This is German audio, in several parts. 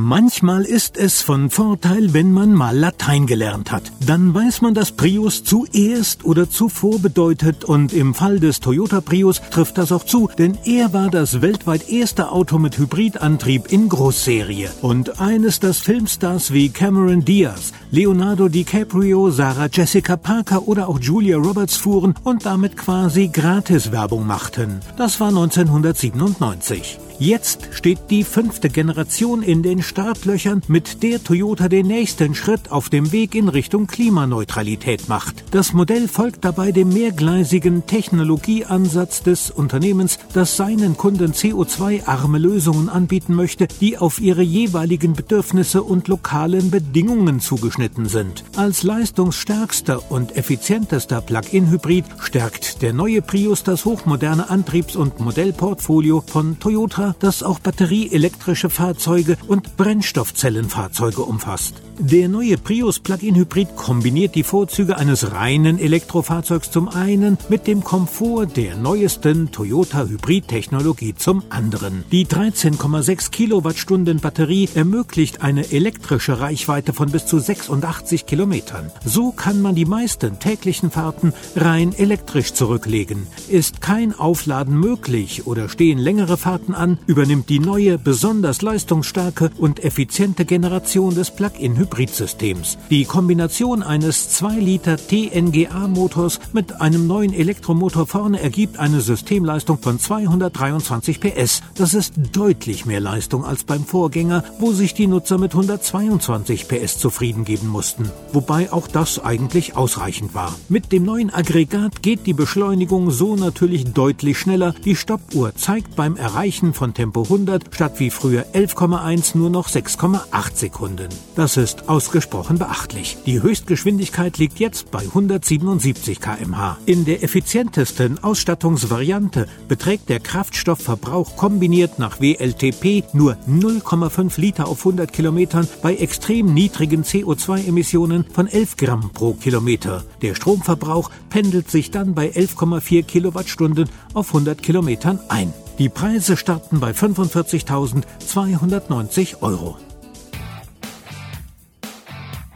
Manchmal ist es von Vorteil, wenn man mal Latein gelernt hat. Dann weiß man, dass Prius zuerst oder zuvor bedeutet und im Fall des Toyota Prius trifft das auch zu, denn er war das weltweit erste Auto mit Hybridantrieb in Großserie und eines, das Filmstars wie Cameron Diaz, Leonardo DiCaprio, Sarah Jessica Parker oder auch Julia Roberts fuhren und damit quasi Gratiswerbung machten. Das war 1997. Jetzt steht die fünfte Generation in den Startlöchern, mit der Toyota den nächsten Schritt auf dem Weg in Richtung Klimaneutralität macht. Das Modell folgt dabei dem mehrgleisigen Technologieansatz des Unternehmens, das seinen Kunden CO2-arme Lösungen anbieten möchte, die auf ihre jeweiligen Bedürfnisse und lokalen Bedingungen zugeschnitten sind. Als leistungsstärkster und effizientester Plug-in-Hybrid stärkt der neue Prius das hochmoderne Antriebs- und Modellportfolio von Toyota das auch batterieelektrische Fahrzeuge und Brennstoffzellenfahrzeuge umfasst. Der neue Prius Plug-in Hybrid kombiniert die Vorzüge eines reinen Elektrofahrzeugs zum einen mit dem Komfort der neuesten Toyota Hybrid-Technologie zum anderen. Die 13,6 Kilowattstunden Batterie ermöglicht eine elektrische Reichweite von bis zu 86 Kilometern. So kann man die meisten täglichen Fahrten rein elektrisch zurücklegen. Ist kein Aufladen möglich oder stehen längere Fahrten an, übernimmt die neue, besonders leistungsstarke und effiziente Generation des Plug-in-Hybrid-Systems. Die Kombination eines 2 Liter TNGA-Motors mit einem neuen Elektromotor vorne ergibt eine Systemleistung von 223 PS. Das ist deutlich mehr Leistung als beim Vorgänger, wo sich die Nutzer mit 122 PS zufrieden geben mussten. Wobei auch das eigentlich ausreichend war. Mit dem neuen Aggregat geht die Beschleunigung so natürlich deutlich schneller. Die Stoppuhr zeigt beim Erreichen von Tempo 100 statt wie früher 11,1 nur noch 6,8 Sekunden. Das ist ausgesprochen beachtlich. Die Höchstgeschwindigkeit liegt jetzt bei 177 km/h. In der effizientesten Ausstattungsvariante beträgt der Kraftstoffverbrauch kombiniert nach WLTP nur 0,5 Liter auf 100 Kilometern bei extrem niedrigen CO2-Emissionen von 11 Gramm pro Kilometer. Der Stromverbrauch pendelt sich dann bei 11,4 Kilowattstunden auf 100 Kilometern ein. Die Preise starten bei 45.290 Euro.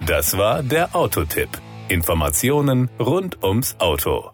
Das war der Autotipp. Informationen rund ums Auto.